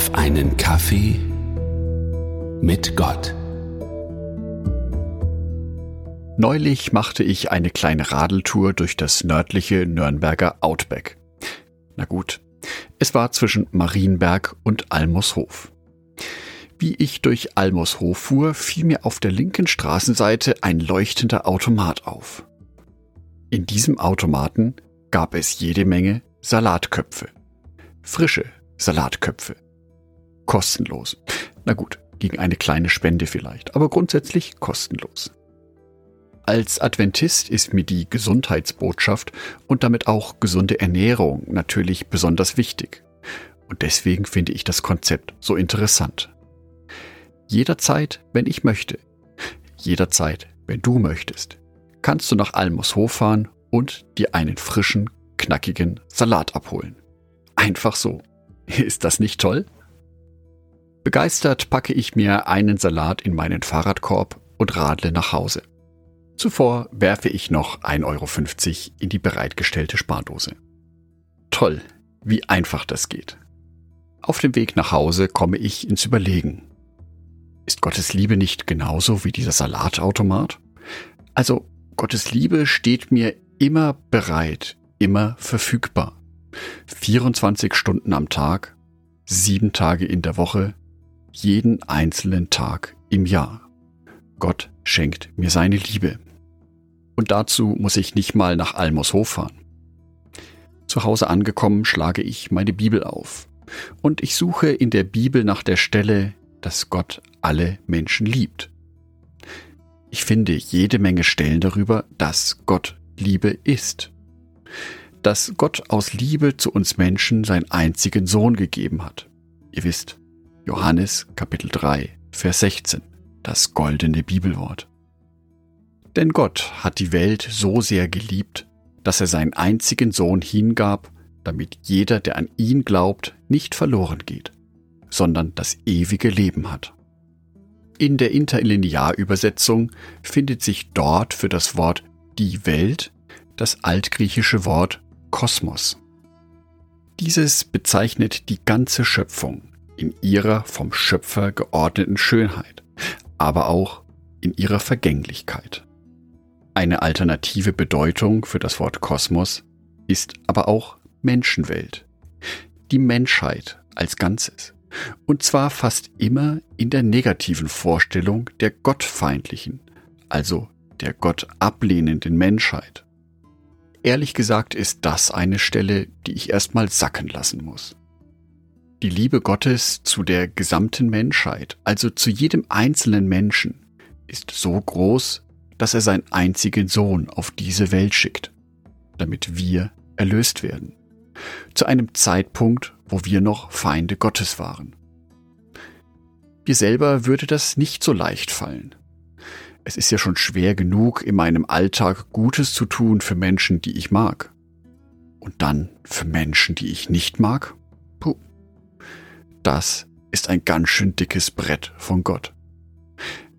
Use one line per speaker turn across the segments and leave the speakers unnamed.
auf einen Kaffee mit Gott.
Neulich machte ich eine kleine Radeltour durch das nördliche Nürnberger Outback. Na gut, es war zwischen Marienberg und Almoshof. Wie ich durch Almoshof fuhr, fiel mir auf der linken Straßenseite ein leuchtender Automat auf. In diesem Automaten gab es jede Menge Salatköpfe. Frische Salatköpfe. Kostenlos. Na gut, gegen eine kleine Spende vielleicht, aber grundsätzlich kostenlos. Als Adventist ist mir die Gesundheitsbotschaft und damit auch gesunde Ernährung natürlich besonders wichtig. Und deswegen finde ich das Konzept so interessant. Jederzeit, wenn ich möchte. Jederzeit, wenn du möchtest. Kannst du nach Almoshof fahren und dir einen frischen, knackigen Salat abholen. Einfach so. Ist das nicht toll? Begeistert packe ich mir einen Salat in meinen Fahrradkorb und radle nach Hause. Zuvor werfe ich noch 1,50 Euro in die bereitgestellte Spardose. Toll, wie einfach das geht. Auf dem Weg nach Hause komme ich ins Überlegen. Ist Gottes Liebe nicht genauso wie dieser Salatautomat? Also, Gottes Liebe steht mir immer bereit, immer verfügbar. 24 Stunden am Tag, sieben Tage in der Woche, jeden einzelnen Tag im Jahr. Gott schenkt mir seine Liebe. Und dazu muss ich nicht mal nach Almoshof fahren. Zu Hause angekommen schlage ich meine Bibel auf und ich suche in der Bibel nach der Stelle, dass Gott alle Menschen liebt. Ich finde jede Menge Stellen darüber, dass Gott Liebe ist dass Gott aus Liebe zu uns Menschen seinen einzigen Sohn gegeben hat. Ihr wisst, Johannes Kapitel 3, Vers 16, das goldene Bibelwort. Denn Gott hat die Welt so sehr geliebt, dass er seinen einzigen Sohn hingab, damit jeder, der an ihn glaubt, nicht verloren geht, sondern das ewige Leben hat. In der Interlinearübersetzung findet sich dort für das Wort die Welt das altgriechische Wort Kosmos. Dieses bezeichnet die ganze Schöpfung in ihrer vom Schöpfer geordneten Schönheit, aber auch in ihrer Vergänglichkeit. Eine alternative Bedeutung für das Wort Kosmos ist aber auch Menschenwelt, die Menschheit als Ganzes, und zwar fast immer in der negativen Vorstellung der gottfeindlichen, also der Gott ablehnenden Menschheit. Ehrlich gesagt ist das eine Stelle, die ich erstmal sacken lassen muss. Die Liebe Gottes zu der gesamten Menschheit, also zu jedem einzelnen Menschen, ist so groß, dass er seinen einzigen Sohn auf diese Welt schickt, damit wir erlöst werden. Zu einem Zeitpunkt, wo wir noch Feinde Gottes waren. Mir selber würde das nicht so leicht fallen. Es ist ja schon schwer genug, in meinem Alltag Gutes zu tun für Menschen, die ich mag. Und dann für Menschen, die ich nicht mag? Das ist ein ganz schön dickes Brett von Gott.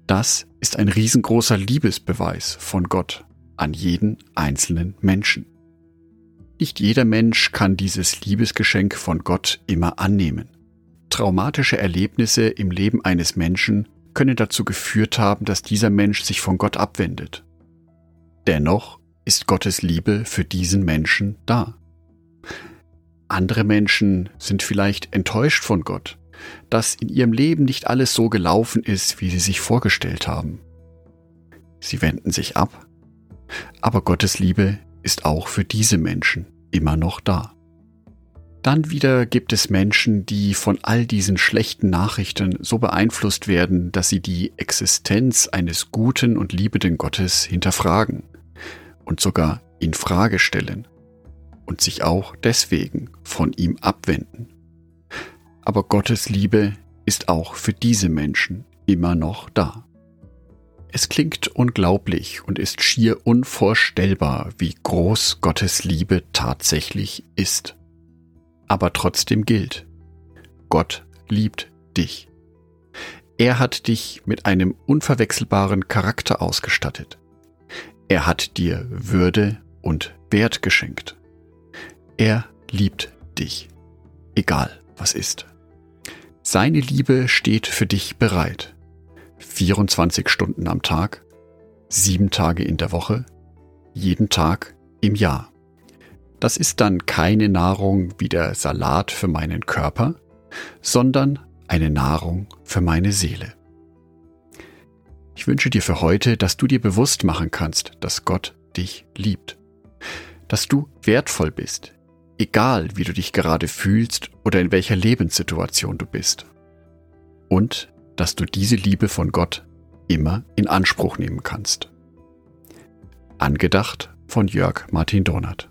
Das ist ein riesengroßer Liebesbeweis von Gott an jeden einzelnen Menschen. Nicht jeder Mensch kann dieses Liebesgeschenk von Gott immer annehmen. Traumatische Erlebnisse im Leben eines Menschen könne dazu geführt haben, dass dieser Mensch sich von Gott abwendet. Dennoch ist Gottes Liebe für diesen Menschen da. Andere Menschen sind vielleicht enttäuscht von Gott, dass in ihrem Leben nicht alles so gelaufen ist, wie sie sich vorgestellt haben. Sie wenden sich ab, aber Gottes Liebe ist auch für diese Menschen immer noch da. Dann wieder gibt es Menschen, die von all diesen schlechten Nachrichten so beeinflusst werden, dass sie die Existenz eines guten und liebenden Gottes hinterfragen und sogar in Frage stellen und sich auch deswegen von ihm abwenden. Aber Gottes Liebe ist auch für diese Menschen immer noch da. Es klingt unglaublich und ist schier unvorstellbar, wie groß Gottes Liebe tatsächlich ist aber trotzdem gilt. Gott liebt dich. Er hat dich mit einem unverwechselbaren Charakter ausgestattet. Er hat dir Würde und Wert geschenkt. Er liebt dich, egal was ist. Seine Liebe steht für dich bereit. 24 Stunden am Tag, sieben Tage in der Woche, jeden Tag im Jahr. Das ist dann keine Nahrung wie der Salat für meinen Körper, sondern eine Nahrung für meine Seele. Ich wünsche dir für heute, dass du dir bewusst machen kannst, dass Gott dich liebt, dass du wertvoll bist, egal wie du dich gerade fühlst oder in welcher Lebenssituation du bist. Und dass du diese Liebe von Gott immer in Anspruch nehmen kannst. Angedacht von Jörg Martin Donat.